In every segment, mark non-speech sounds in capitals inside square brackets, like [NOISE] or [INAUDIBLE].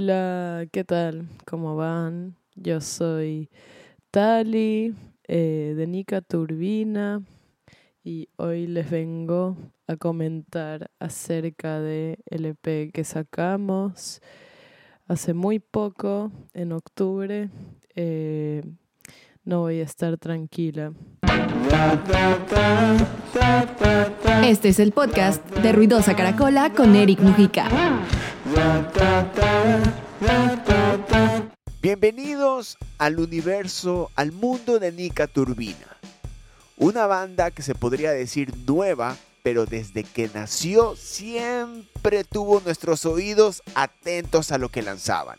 Hola, ¿qué tal? ¿Cómo van? Yo soy Tali eh, de Nica Turbina y hoy les vengo a comentar acerca de EP que sacamos hace muy poco, en octubre. Eh, no voy a estar tranquila. Este es el podcast de Ruidosa Caracola con Eric Mujica. Bienvenidos al universo, al mundo de Nica Turbina. Una banda que se podría decir nueva, pero desde que nació siempre tuvo nuestros oídos atentos a lo que lanzaban.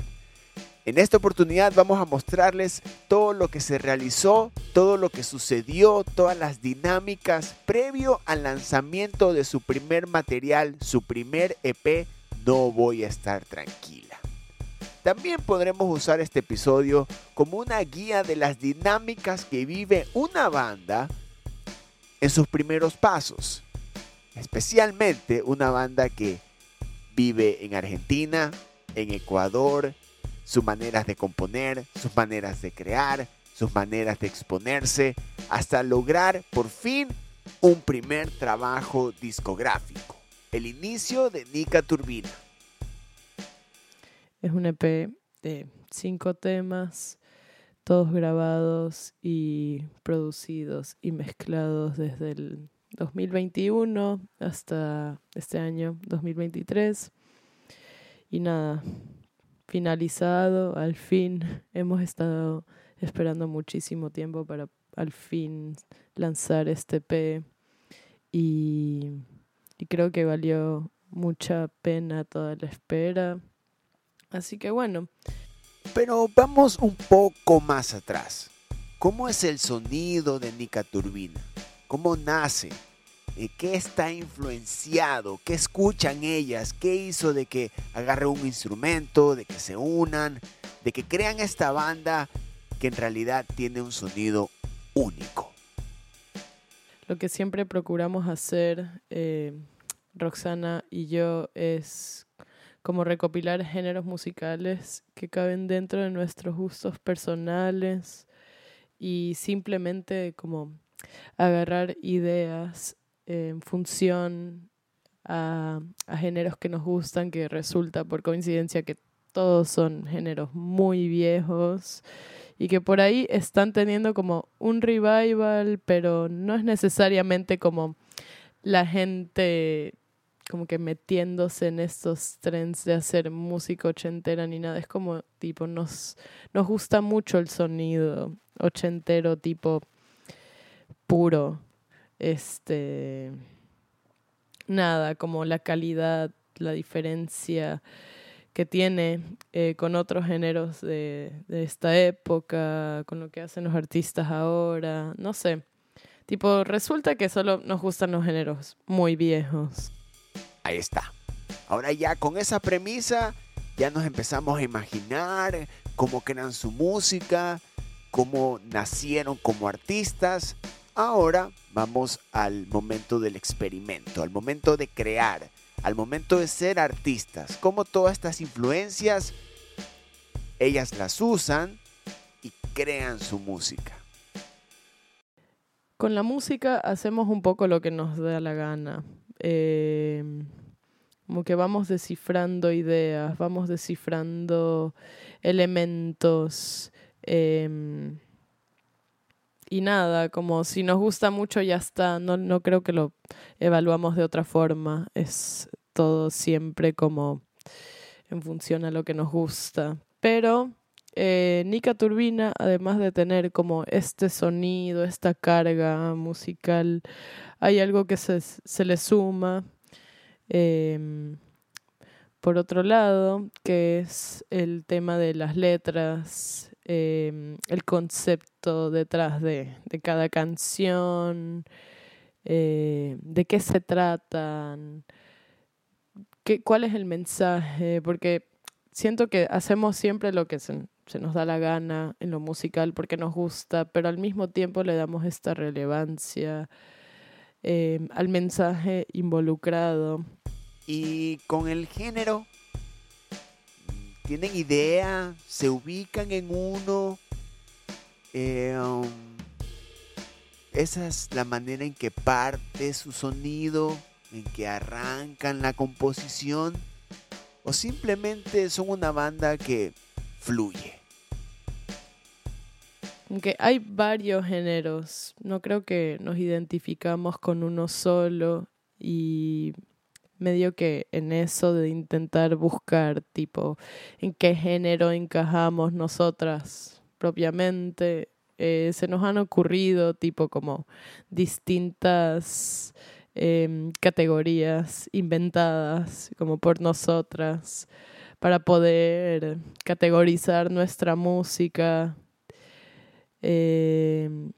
En esta oportunidad vamos a mostrarles todo lo que se realizó, todo lo que sucedió, todas las dinámicas previo al lanzamiento de su primer material, su primer EP, No voy a estar tranquila. También podremos usar este episodio como una guía de las dinámicas que vive una banda en sus primeros pasos. Especialmente una banda que vive en Argentina, en Ecuador, sus maneras de componer, sus maneras de crear, sus maneras de exponerse, hasta lograr por fin un primer trabajo discográfico, el inicio de Nica Turbina. Es un EP de cinco temas, todos grabados y producidos y mezclados desde el 2021 hasta este año 2023. Y nada, finalizado, al fin. Hemos estado esperando muchísimo tiempo para al fin lanzar este P y, y creo que valió mucha pena toda la espera. Así que bueno. Pero vamos un poco más atrás. ¿Cómo es el sonido de Nica Turbina? ¿Cómo nace? qué está influenciado, qué escuchan ellas, qué hizo de que agarre un instrumento, de que se unan, de que crean esta banda que en realidad tiene un sonido único. Lo que siempre procuramos hacer, eh, Roxana y yo, es como recopilar géneros musicales que caben dentro de nuestros gustos personales y simplemente como agarrar ideas en función a, géneros que nos gustan, que resulta por coincidencia que todos son géneros muy viejos y que por ahí están teniendo como un revival, pero no es necesariamente como la gente como que metiéndose en estos trends de hacer música ochentera ni nada, es como tipo nos nos gusta mucho el sonido ochentero tipo puro este, nada, como la calidad, la diferencia que tiene eh, con otros géneros de, de esta época, con lo que hacen los artistas ahora, no sé. Tipo, resulta que solo nos gustan los géneros muy viejos. Ahí está. Ahora ya con esa premisa ya nos empezamos a imaginar cómo crean su música, cómo nacieron como artistas Ahora vamos al momento del experimento, al momento de crear, al momento de ser artistas. Cómo todas estas influencias, ellas las usan y crean su música. Con la música hacemos un poco lo que nos da la gana. Eh, como que vamos descifrando ideas, vamos descifrando elementos. Eh, y nada, como si nos gusta mucho ya está, no, no creo que lo evaluamos de otra forma, es todo siempre como en función a lo que nos gusta. Pero eh, Nica Turbina, además de tener como este sonido, esta carga musical, hay algo que se, se le suma. Em, por otro lado, que es el tema de las letras, Em, el concepto detrás de, cada canción, eh, de qué se tratan, qué, cuál es el mensaje, porque siento que hacemos siempre lo que se, nos da la gana en lo musical porque nos gusta, pero al mismo tiempo le damos esta relevancia em, al mensaje involucrado. Y con el género ¿Tienen idea? ¿Se ubican en uno? Eh, um, esa es la manera en que parte su sonido, en que arrancan la composición, o simplemente son una banda que fluye. Aunque hay varios géneros, no creo que nos identificamos con uno solo y medio que en eso de intentar buscar tipo en qué género encajamos nosotras propiamente, eh, se nos han ocurrido tipo como distintas em, categorías inventadas como por nosotras para poder categorizar nuestra música. Em,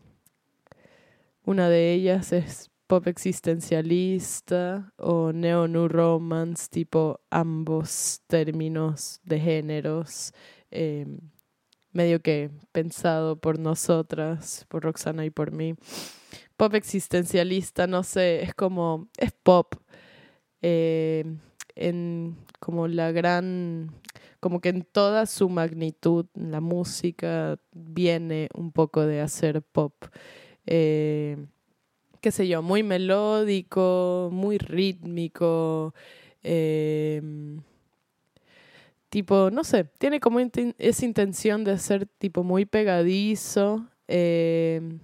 una de ellas es pop existencialista o neo-new romance, tipo ambos términos de géneros, em, medio que pensado por nosotras, por Roxana y por mí. Pop existencialista, no sé, es como, es pop, em, en como la gran como que en toda su magnitud la música viene un poco de hacer pop. Eh, qué sé yo, muy melódico, muy rítmico. Em, tipo, no sé, tiene como esa intención de ser tipo muy pegadizo. Em,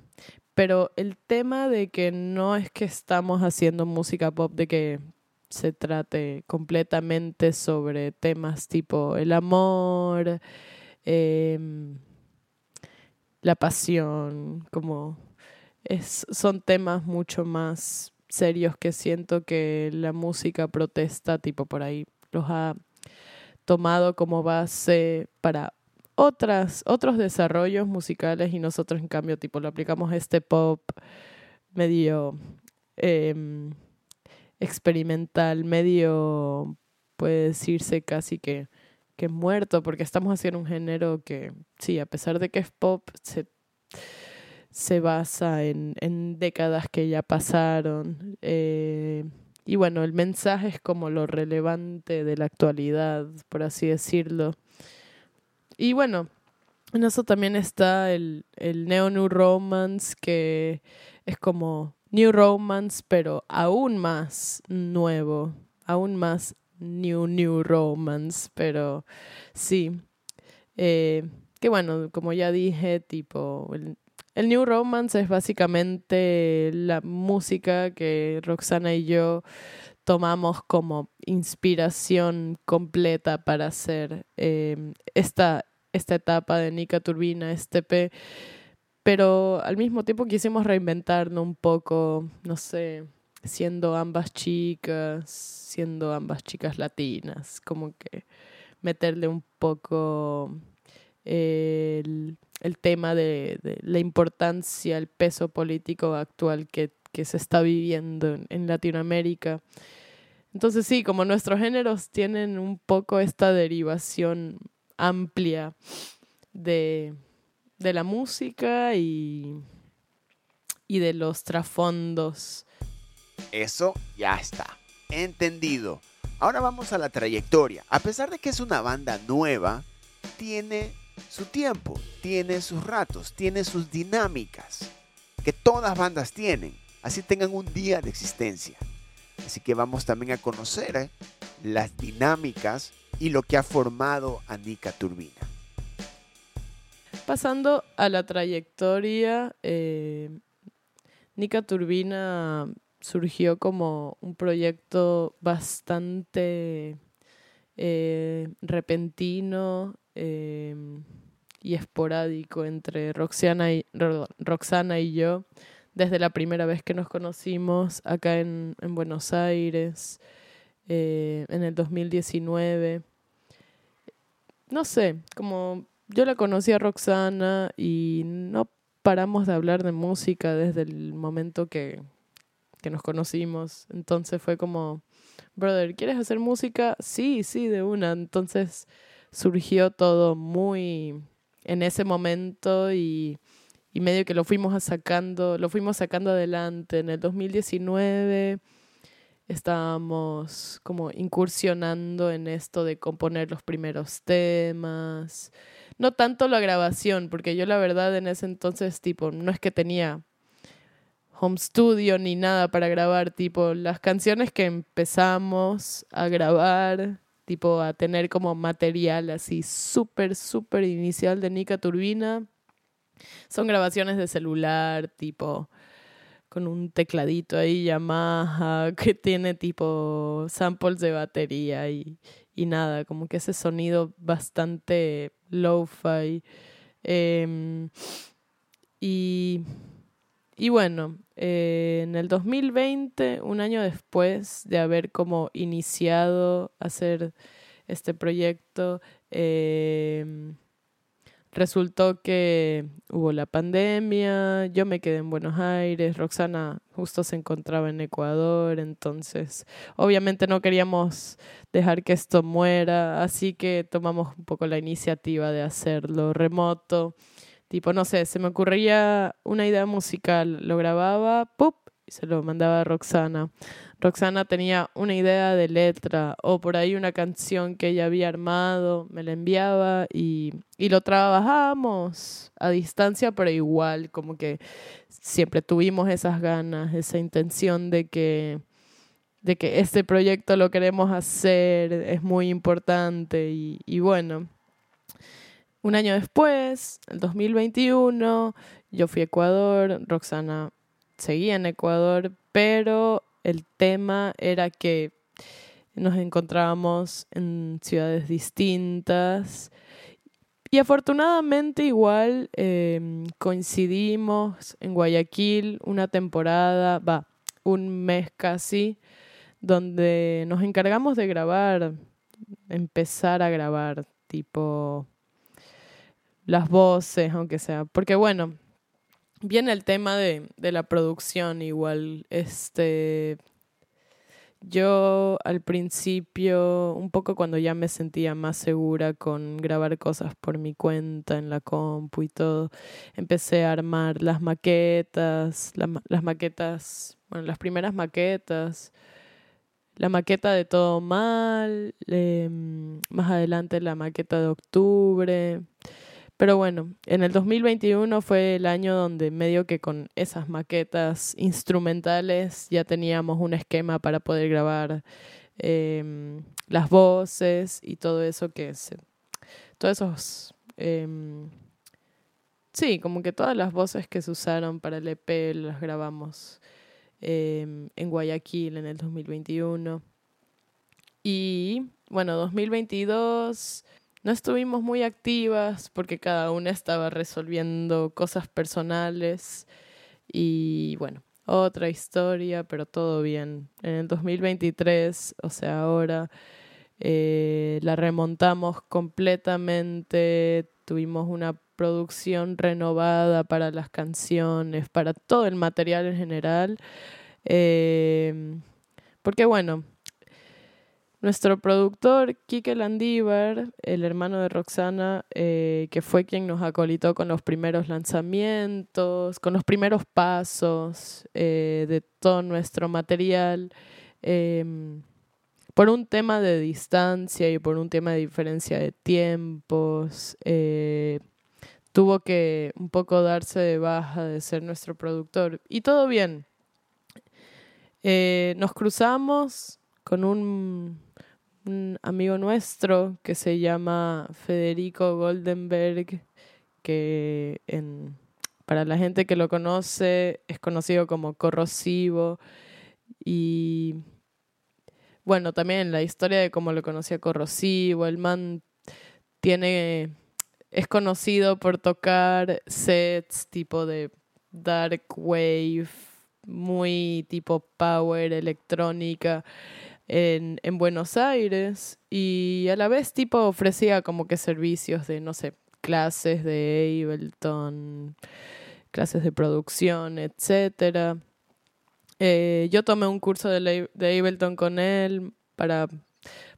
pero el tema de que no es que estamos haciendo música pop, de que se trate completamente sobre temas tipo el amor, em, la pasión, como es, son temas mucho más serios que siento que la música protesta, tipo por ahí, los ha tomado como base para otras, otros desarrollos musicales y nosotros en cambio tipo lo aplicamos a este pop medio em, experimental, medio, puede decirse casi que, que muerto, porque estamos haciendo un género que, sí, a pesar de que es pop, se, se basa en, en décadas que ya pasaron. Eh, y bueno, el mensaje es como lo relevante de la actualidad, por así decirlo. Y bueno, en eso también está el, el Neo New Romance, que es como New Romance, pero aún más nuevo, aún más New New Romance, pero sí. Eh, que bueno, como ya dije, tipo, el, New Romance es básicamente la música que Roxana y yo tomamos como inspiración completa para hacer eh, esta, esta etapa de Nika Turbina, este P. Pero al mismo tiempo quisimos reinventarnos un poco, no sé, siendo ambas chicas, siendo ambas chicas latinas, como que meterle un poco el, tema de, la importancia, el peso político actual que, se está viviendo en, Latinoamérica. Entonces sí, como nuestros géneros tienen un poco esta derivación amplia de de la música y, y de los trasfondos. Eso ya está. Entendido. Ahora vamos a la trayectoria. A pesar de que es una banda nueva, tiene su tiempo, tiene sus ratos, tiene sus dinámicas, que todas bandas tienen, así tengan un día de existencia. Así que vamos también a conocer eh, las dinámicas y lo que ha formado a Nika Turbina. Pasando a la trayectoria, eh, Nika Turbina surgió como un proyecto bastante eh, repentino em, y esporádico entre Roxana y, Roxana y yo desde la primera vez que nos conocimos acá en, en Buenos Aires eh, en el 2019. No sé, como yo la conocí a Roxana y no paramos de hablar de música desde el momento que, que nos conocimos. Entonces fue como, brother, ¿quieres hacer música? Sí, sí, de una. Entonces surgió todo muy en ese momento y, y medio que lo fuimos sacando, lo fuimos sacando adelante. En el 2019 estábamos como incursionando en esto de componer los primeros temas. No tanto la grabación, porque yo la verdad en ese entonces, tipo, no es que tenía home studio ni nada para grabar, tipo, las canciones que empezamos a grabar, tipo, a tener como material así súper, súper inicial de Nika Turbina, son grabaciones de celular, tipo, con un tecladito ahí Yamaha [LAUGHS] que tiene tipo samples de batería y, y nada, como que ese sonido bastante lo-fi. Em, y, y bueno, eh, en el 2020, un año después de haber como iniciado hacer este proyecto, eh, Resultó que hubo la pandemia, yo me quedé en Buenos Aires, Roxana justo se encontraba en Ecuador, entonces obviamente no queríamos dejar que esto muera, así que tomamos un poco la iniciativa de hacerlo remoto. Tipo, no sé, se me ocurría una idea musical, lo grababa, ¡pup! y se lo mandaba a Roxana. Roxana tenía una idea de letra o por ahí una canción que ella había armado, me la enviaba y, y lo trabajamos a distancia, pero igual, como que siempre tuvimos esas ganas, esa intención de que, de que este proyecto lo queremos hacer, es muy importante y, y bueno. Un año después, el 2021, yo fui a Ecuador, Roxana seguía en Ecuador, pero el tema era que nos encontrábamos en ciudades distintas y afortunadamente igual em, coincidimos en Guayaquil una temporada, va, un mes casi, donde nos encargamos de grabar, empezar a grabar, tipo las voces, aunque sea, porque bueno, Viene el tema de, de la producción igual. Este, yo al principio, un poco cuando ya me sentía más segura con grabar cosas por mi cuenta en la compu y todo, empecé a armar las maquetas, las maquetas, bueno, las primeras maquetas, la maqueta de todo mal, em, más adelante la maqueta de octubre. Pero bueno, en el 2021 fue el año donde medio que con esas maquetas instrumentales ya teníamos un esquema para poder grabar em, las voces y todo eso que se... Todos esos... Em, sí, como que todas las voces que se usaron para el EP las grabamos em, en Guayaquil en el 2021. Y bueno, 2022 no estuvimos muy activas porque cada una estaba resolviendo cosas personales y bueno, otra historia, pero todo bien. En el 2023, o sea, ahora eh, la remontamos completamente, tuvimos una producción renovada para las canciones, para todo el material en general. Eh, porque bueno, nuestro productor, Kike Landívar, el hermano de Roxana, eh, que fue quien nos acolitó con los primeros lanzamientos, con los primeros pasos eh, de todo nuestro material, em, por un tema de distancia y por un tema de diferencia de tiempos, eh, tuvo que un poco darse de baja de ser nuestro productor. Y todo bien. nos cruzamos con un un amigo nuestro que se llama Federico Goldenberg, que para la gente que lo conoce es conocido como corrosivo. Y bueno, también la historia de cómo lo conocía corrosivo, el man tiene es conocido por tocar sets tipo de dark wave, muy tipo power electrónica en, en Buenos Aires y a la vez tipo ofrecía como que servicios de, no sé, clases de Ableton, clases de producción, etcétera. Eh, yo tomé un curso de, de Ableton con él para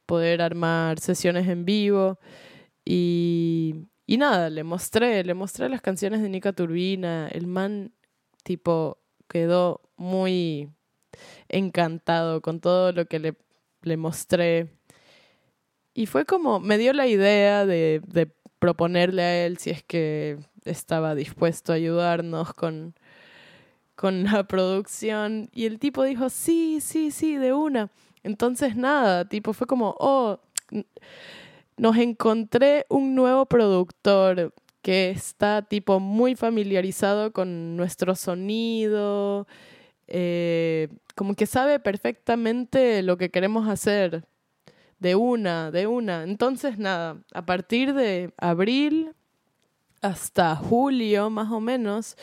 poder armar sesiones en vivo y, y nada, le mostré, le mostré las canciones de Nika Turbina, el man tipo quedó muy encantado con todo lo que le, le mostré. Y fue como, me dio la idea de, de proponerle a él si es que estaba dispuesto a ayudarnos con, con la [LAUGHS] producción. Y el tipo dijo, sí, sí, sí, de una. Entonces nada, tipo, fue como, oh, nos encontré un nuevo productor que está tipo muy familiarizado con nuestro sonido, eh, como que sabe perfectamente lo que queremos hacer, de una, de una. Entonces nada, a partir de abril hasta julio más o menos,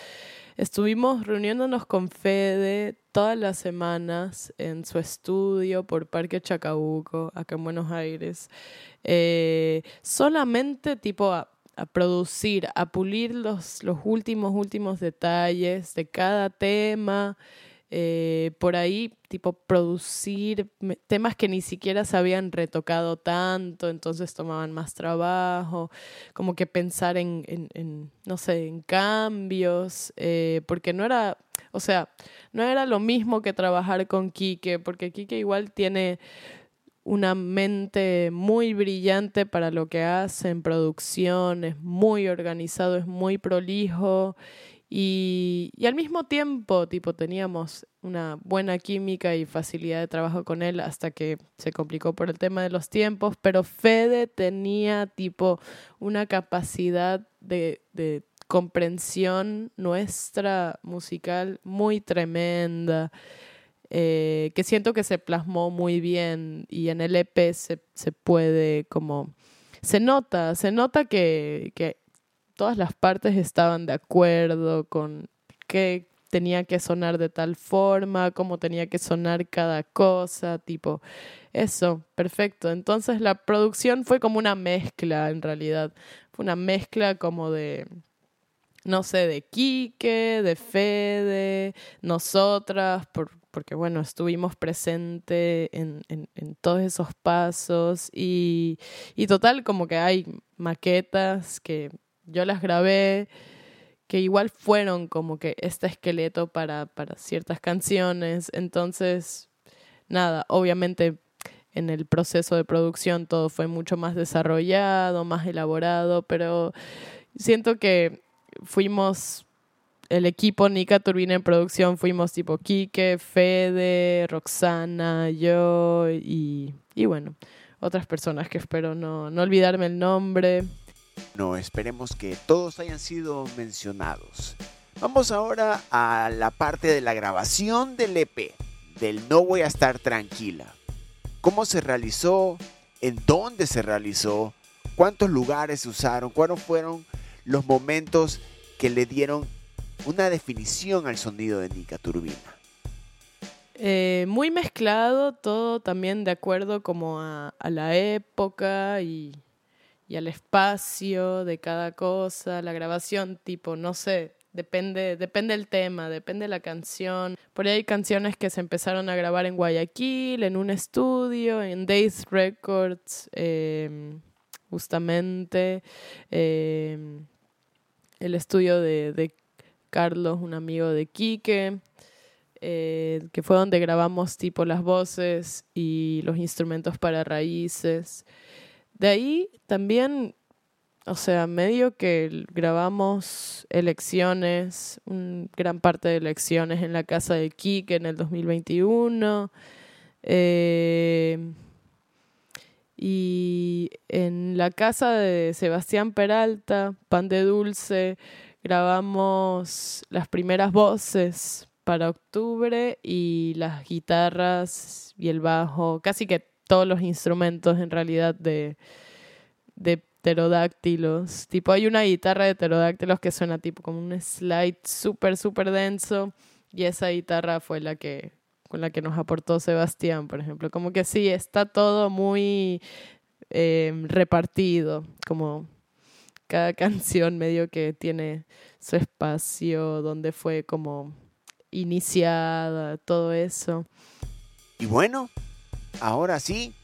estuvimos reuniéndonos con Fede todas las semanas en su estudio por Parque Chacabuco, acá en Buenos Aires, eh, solamente tipo a, producir, a pulir los, los últimos, últimos detalles de cada tema. Eh, por ahí, tipo, producir temas que ni siquiera se habían retocado tanto, entonces tomaban más trabajo, como que pensar en, no sé, en cambios, eh, porque no era, o sea, no era lo mismo que trabajar con Quique, porque Quique igual tiene una mente muy brillante para lo que hace en producción, es muy organizado, es muy prolijo y, al mismo tiempo, tipo, teníamos una buena química y facilidad de trabajo con él hasta que se complicó por el tema de los tiempos, pero Fede tenía, tipo, una capacidad de, de comprensión nuestra musical muy tremenda, eh, que siento que se plasmó muy bien y en el EP se, se puede como... Se nota, se nota que, que todas las partes estaban de acuerdo con qué tenía que sonar de tal forma, cómo tenía que sonar cada cosa, tipo, eso, perfecto. Entonces la producción fue como una mezcla en realidad, fue una mezcla como de, no sé, de Quique, de Fede, nosotras, por, porque bueno, estuvimos presentes en, todos esos pasos y total como que hay maquetas que yo las grabé, que igual fueron como que este esqueleto para, para ciertas canciones. Entonces, nada, obviamente en el proceso de producción todo fue mucho más desarrollado, más elaborado, pero siento que fuimos el equipo Nika Turbina en producción, fuimos tipo Quique, Fede, Roxana, yo y, y bueno, otras personas que espero no, no olvidarme el nombre. No, esperemos que todos hayan sido mencionados. Vamos ahora a la parte de la grabación del EP, del No voy a estar tranquila. ¿Cómo se realizó? ¿En dónde se realizó? ¿Cuántos lugares se usaron? ¿Cuáles fueron los momentos que le dieron una definición al sonido de Nika Turbina? Eh, muy mezclado, todo también de acuerdo como a la época y, y al espacio de cada cosa, la grabación, tipo, no sé, depende, depende el tema, depende la canción. Por ahí hay canciones que se empezaron a grabar en Guayaquil, en un estudio, en Days Records, em, justamente. Em, el estudio de, de, Carlos, un amigo de Quique. Eh, que fue donde grabamos tipo las voces y los instrumentos para raíces. De ahí también, o sea, medio que grabamos elecciones, gran parte de elecciones en la casa de Kike en el 2021. Eh, y en la casa de Sebastián Peralta, Pan de Dulce, grabamos las primeras voces para octubre y las guitarras y el bajo, casi que todos los instrumentos en realidad de, de pterodáctilos. Tipo, hay una guitarra de pterodáctilos que suena tipo como un slide súper, súper denso. Y esa guitarra fue la que con la que nos aportó Sebastián, por ejemplo. Como que sí, está todo muy eh, repartido, como cada [LAUGHS] canción medio que tiene su espacio, donde fue como iniciada, todo eso. Y bueno, ahora sí,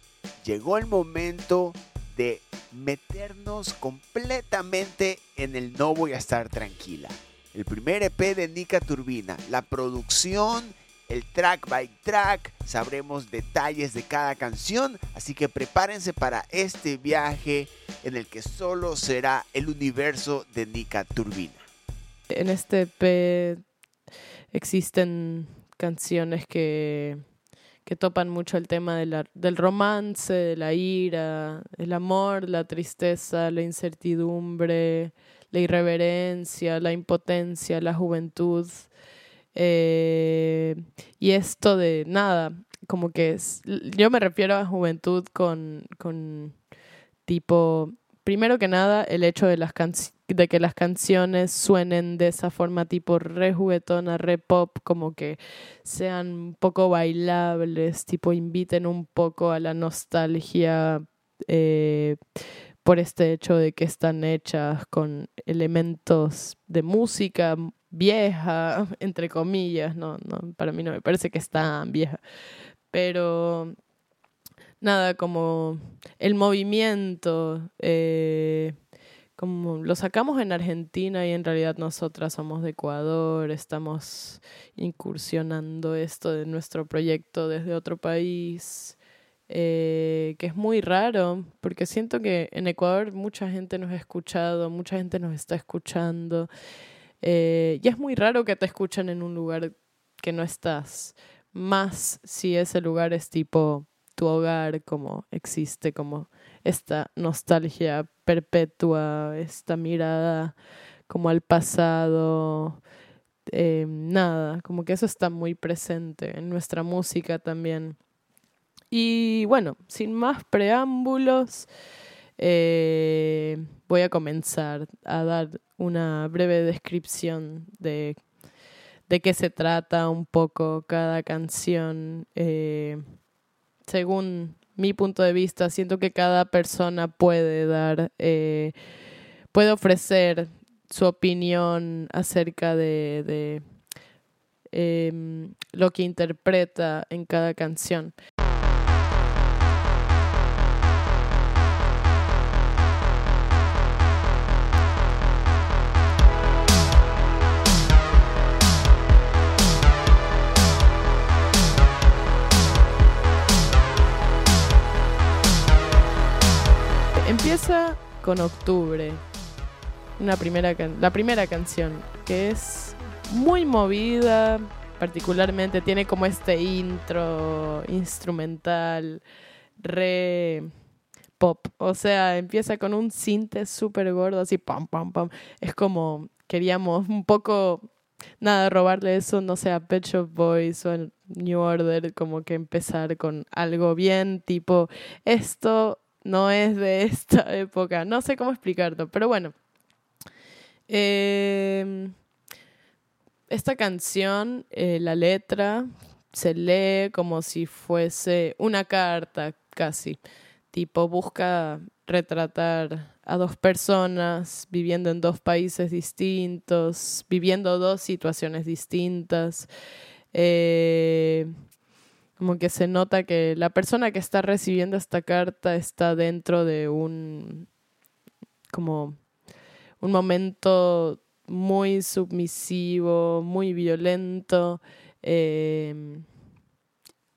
llegó el momento de meternos completamente en el No Voy a Estar Tranquila. El primer EP de Nika Turbina, la producción el track by track, sabremos detalles de cada canción, así que prepárense para este viaje en el que solo será el universo de Nika Turbina. En este EP existen canciones que, que topan mucho el tema del romance, de la ira, el amor, la tristeza, la incertidumbre, la irreverencia, la impotencia, la juventud. Eh, y esto de nada, como que es, yo me refiero a juventud con, con tipo, primero que nada, el hecho de, las de que las canciones suenen de esa forma tipo re juguetona, re pop, como que sean un poco bailables, tipo inviten un poco a la nostalgia. Eh, por este hecho de que están hechas con elementos de música vieja, [LAUGHS] entre comillas, no, no, para mí no me parece que es tan vieja, pero nada, como el movimiento, eh, como lo sacamos en Argentina y en realidad nosotras somos de Ecuador, estamos incursionando esto de nuestro proyecto desde otro país. Eh, que es muy raro, porque siento que en Ecuador mucha gente nos ha escuchado, mucha gente nos está escuchando, eh, y es muy raro que te escuchen en un lugar que no estás, más si ese lugar es tipo tu hogar, como existe, como esta nostalgia perpetua, esta mirada como al pasado, eh, nada, como que eso está muy presente en nuestra música también. Y bueno, sin más preámbulos, eh, voy a comenzar a dar una breve descripción de, de qué se trata un poco cada canción. Eh, según mi punto de vista, siento que cada persona puede dar, eh, puede ofrecer su opinión acerca de, em, lo que interpreta en cada canción. Empieza con Octubre, una primera la primera canción, que es muy movida, particularmente tiene como este intro instrumental, re pop. O sea, empieza con un sinte súper gordo, así pam, pam, pam. Es como queríamos un poco, nada, robarle eso, no sé, a Pet Shop Boys o a New Order, como que empezar con algo bien, tipo, esto no es de esta [LAUGHS] época. No sé cómo explicarlo, pero bueno. Em, esta canción, eh, la letra, se lee como si fuese una carta casi. Tipo, busca retratar a dos personas viviendo en dos países distintos, viviendo dos situaciones distintas. Eh, como que se nota que la persona que está recibiendo esta carta está dentro de un como un momento muy submisivo, muy violento, em,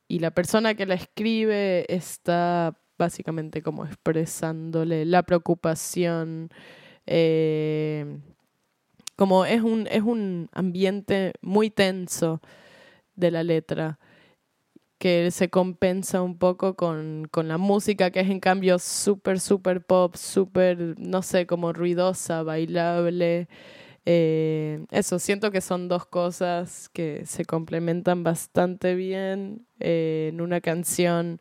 y la persona que la escribe está básicamente como expresándole la preocupación, em, como es un, es un ambiente muy tenso de la letra que se compensa un poco con, con la música que es en cambio súper, súper pop, súper, no sé, como ruidosa, bailable. Eh, eso, siento que son dos cosas que se complementan bastante bien eh, en una canción.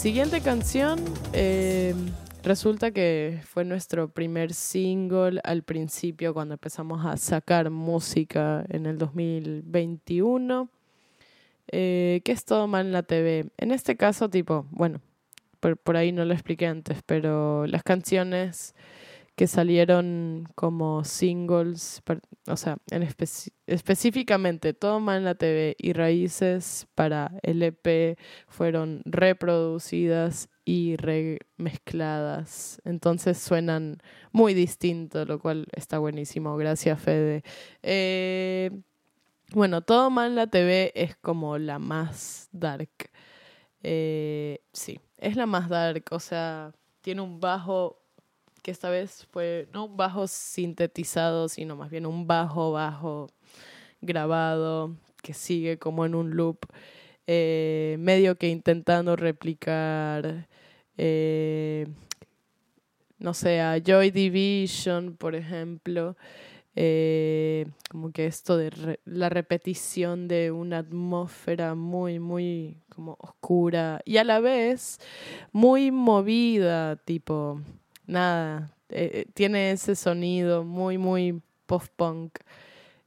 Siguiente canción eh, resulta que fue nuestro primer single al principio cuando empezamos a sacar música en el 2021. Eh, que es todo mal en la TV. En este caso, tipo, bueno, por, por ahí no lo expliqué antes, pero las canciones que salieron como singles, o sea, en específicamente Toma en la TV y Raíces para el EP fueron reproducidas y remezcladas. Entonces suenan muy distinto, lo cual está buenísimo. Gracias, Fede. Eh, bueno, Toma en la TV es como la más dark. Eh, sí, es la más dark, o sea, tiene un bajo que esta vez fue no un bajo sintetizado, sino más bien un bajo bajo grabado que sigue como en un loop, eh, medio que intentando replicar, eh, no sé, a Joy Division, por ejemplo, eh, como que esto de la repetición de una atmósfera muy, muy como oscura y a la vez muy movida, tipo nada, eh, eh, tiene ese sonido muy, muy post-punk.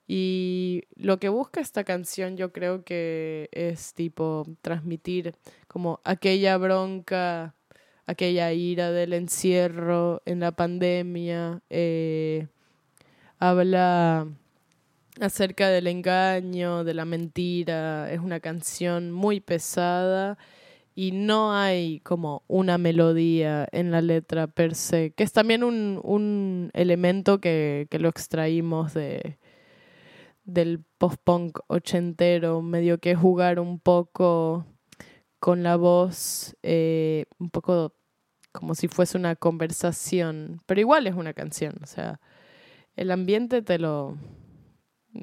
Y lo que busca esta canción yo creo que es tipo transmitir como aquella bronca, aquella ira del encierro en la pandemia. Eh, habla acerca del engaño, de la mentira. Es una canción muy pesada y no hay como una melodía en la letra per se, que es también un, un elemento que, que, lo extraímos de del post-punk ochentero, medio que jugar un poco con la voz, eh, un poco como si fuese una conversación, pero igual es una canción, o sea, el ambiente te lo,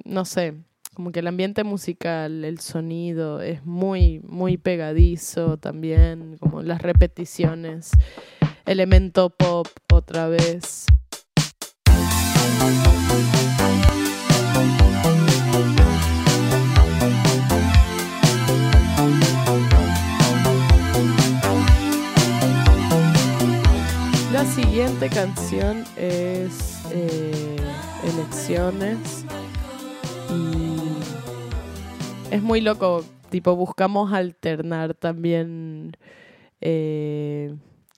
no sé, como que el ambiente musical, el sonido es muy, muy pegadizo también, como las repeticiones, elemento pop otra vez. La siguiente canción es eh, Elecciones y es muy loco, tipo buscamos alternar también eh,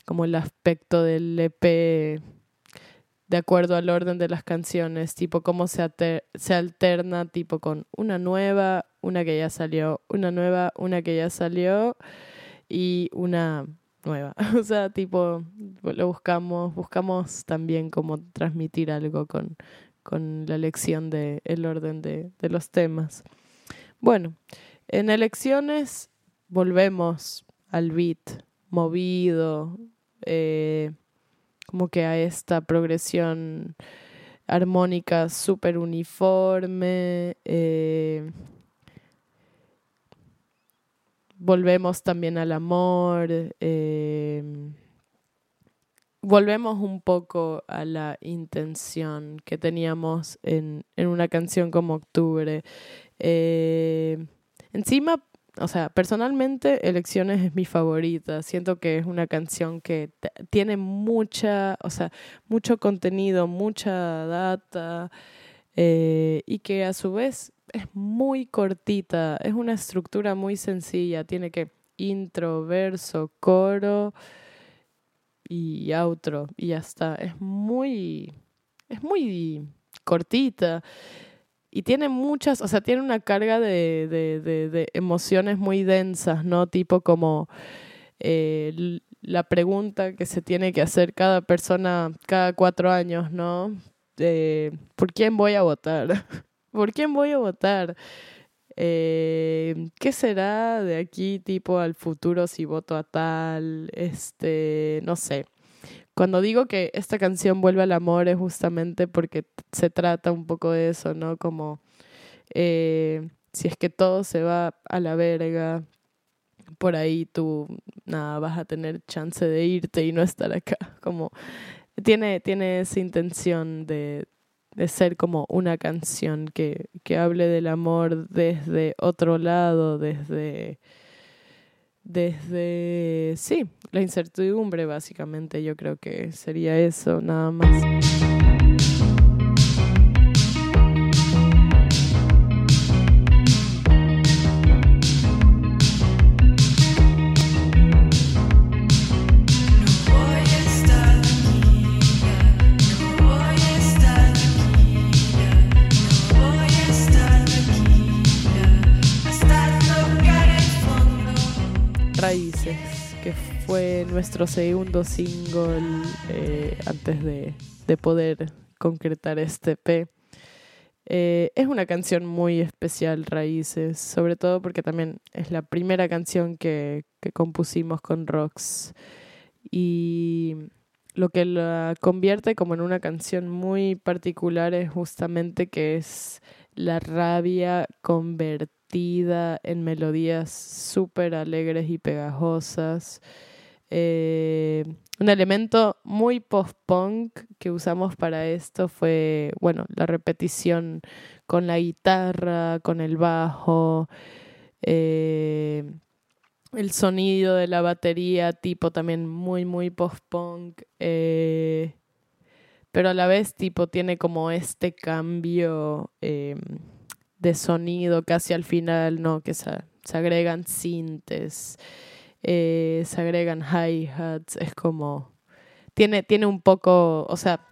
como el aspecto del EP de acuerdo al orden de las canciones, tipo cómo se, se alterna tipo con una nueva, una que ya salió, una nueva, una que ya salió y una nueva. [LAUGHS] O sea, tipo, lo buscamos, buscamos también como transmitir algo con, con la elección del el orden de, de los temas. Bueno, en elecciones volvemos al beat movido, eh, como que a esta progresión armónica súper uniforme. Eh, volvemos también al amor. Eh, volvemos un poco a la intención que teníamos en, en una canción como Octubre. Eh, encima, o sea, personalmente Elecciones es mi favorita. Siento que es una canción que tiene mucha, o sea, mucho contenido, mucha data eh, y que a su vez es muy cortita. Es una estructura muy sencilla. Tiene que intro, verso, coro y outro y ya está. Es muy, es muy cortita y tiene muchas, o sea, tiene una carga de, de, emociones muy densas, ¿no? Tipo como eh, la pregunta que se tiene que hacer cada persona cada cuatro años, ¿no? ¿Por quién voy a votar? [LAUGHS] ¿Por quién voy a votar? Eh, ¿Qué será de aquí tipo al futuro si voto a tal? Este, no sé. Cuando digo que esta canción vuelve al amor es justamente porque se trata un poco de eso, ¿no? Como eh, si es que todo se va a la verga, por ahí tú nada vas a tener chance de irte y no estar acá. [LAUGHS] Como tiene, tiene esa intención de, de ser como una canción que, que hable del amor desde otro lado, desde, desde, sí, la incertidumbre básicamente, yo creo que sería eso nada más. Que fue nuestro segundo single eh, antes de, de, poder concretar este P. Eh, es una canción muy especial, Raíces, sobre todo porque también es la primera canción que, que compusimos con Rox. Y lo que la convierte como en una canción muy particular es justamente que es la rabia convertida en melodías súper alegres y pegajosas. Eh, un elemento muy post-punk que usamos para esto fue, bueno, la repetición con la guitarra, con el bajo, eh, el sonido de la batería, tipo también muy, muy post-punk. Eh, pero a la vez, tipo, tiene como este cambio em, de sonido casi al final, ¿no? Que se, se agregan sintes, eh, se agregan hi-hats, es como. Tiene, tiene un poco, o sea,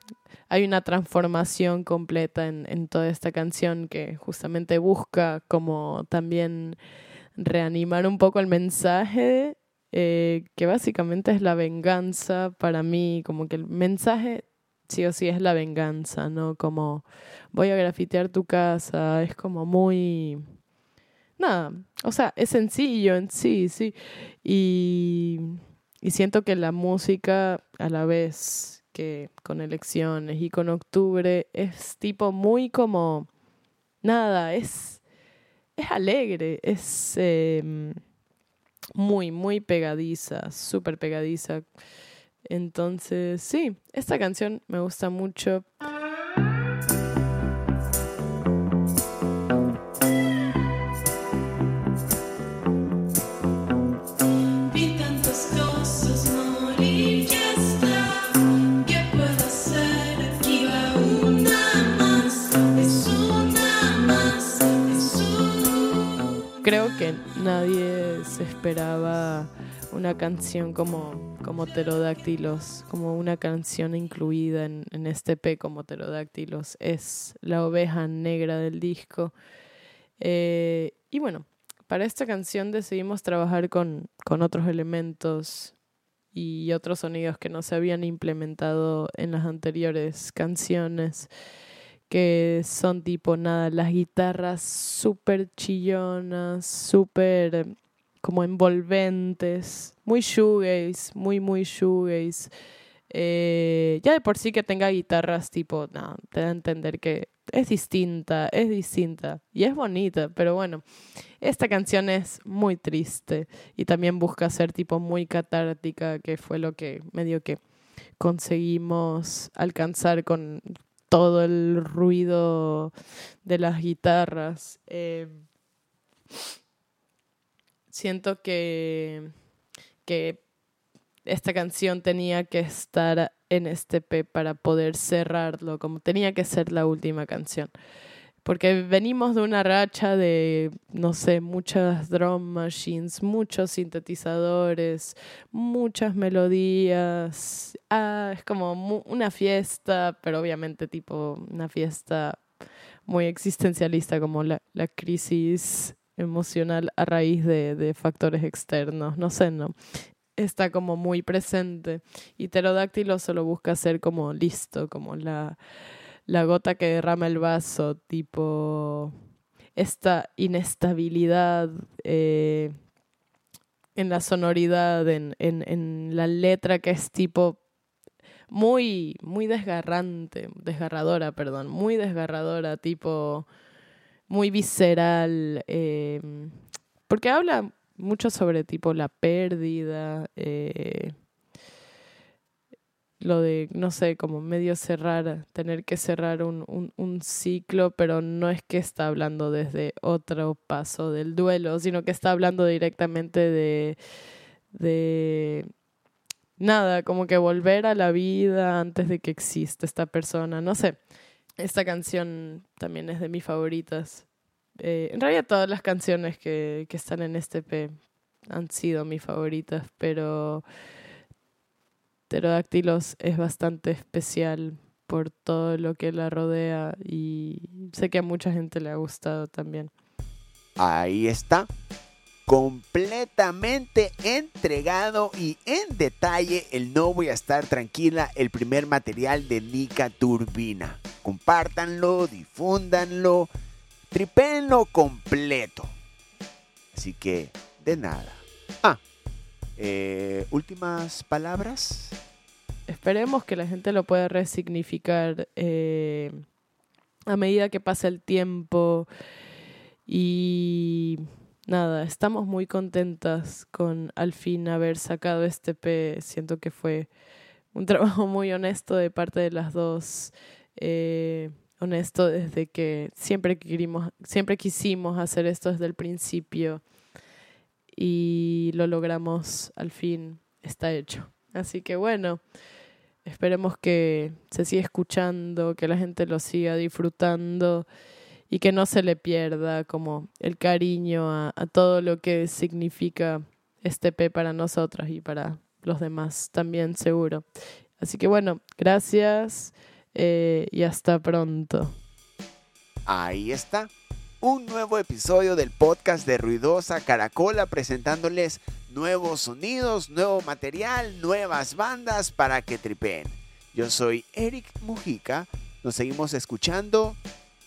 hay una transformación completa en, en toda esta canción que justamente busca como también reanimar un poco el mensaje, eh, que básicamente es la venganza para mí, como que el mensaje sí o sí es la venganza, ¿no? Como voy a grafitear tu casa, es como muy... Nada, o sea, es sencillo en sí, sí. Y, y siento que la música a la vez que con elecciones y con octubre es tipo muy como... Nada, es es alegre, es em, muy, muy pegadiza, súper pegadiza. Entonces, sí, esta canción me gusta mucho. creo que nadie se esperaba una canción como, como Pterodáctilos, como una canción incluida en, en este P como Pterodáctilos. Es la oveja negra del disco. Eh, y bueno, para esta canción decidimos trabajar con, con otros elementos y otros sonidos que no se habían implementado en las anteriores canciones que son tipo nada, las guitarras súper chillonas, súper como envolventes, muy shoegaze, muy, muy shoegaze. Eh, ya de por sí que tenga guitarras tipo, no, te da a entender que es distinta, es distinta y es bonita, pero bueno, esta canción es muy triste y también busca ser tipo muy catártica, que fue lo que medio que conseguimos alcanzar con, todo el ruido de las guitarras. Eh, siento que, que esta canción tenía que estar en este P para poder cerrarlo, como tenía que ser la última canción porque venimos de una racha de, no sé, muchas drum machines, muchos sintetizadores, muchas melodías. Ah, es como una fiesta, pero obviamente tipo una fiesta muy existencialista, como la, la crisis emocional a raíz de, de factores externos, no sé, ¿no? Está como muy presente. Y Pterodáctilo solo busca ser como listo, como la la gota que derrama el vaso, tipo esta inestabilidad eh, en la sonoridad, en, en, en, la letra que es tipo muy, muy desgarrante, desgarradora, perdón, muy desgarradora, tipo muy visceral, eh, porque habla mucho sobre tipo la pérdida, eh, lo de, no sé, como medio cerrar, tener que cerrar un, un, un, ciclo, pero no es que está hablando desde otro paso del duelo, sino que está hablando directamente de, de nada, como que volver a la vida antes de que exista esta persona, no sé. Esta canción también es de mis favoritas. Eh, en realidad todas las canciones que, que están en este P han sido mis favoritas, pero Pterodáctilos es bastante especial por todo lo que la rodea y sé que a mucha gente le ha gustado también. Ahí está. Completamente entregado y en detalle el No Voy a Estar Tranquila, el primer material de Nika Turbina. Compártanlo, difúndanlo, tripenlo completo. Así que, de nada. Ah, eh, últimas palabras. Esperemos que la gente lo pueda resignificar eh, a medida que pasa el tiempo y nada, estamos muy contentas con al fin haber sacado este P. Siento que fue un [LAUGHS] trabajo muy honesto de parte de las dos. Eh, honesto desde que siempre, querimos, siempre quisimos hacer esto desde el principio y lo logramos al fin, está hecho. Así que bueno, esperemos que se siga escuchando, que la gente lo siga disfrutando y que no se le pierda como el cariño a, todo lo que significa este P para nosotros y para los demás también seguro. Así que bueno, gracias eh, y hasta pronto. Ahí está, un nuevo episodio del podcast de Ruidosa Caracola presentándoles nuevos sonidos, nuevo material, nuevas bandas para que tripen. Yo soy Eric Mujica, nos seguimos escuchando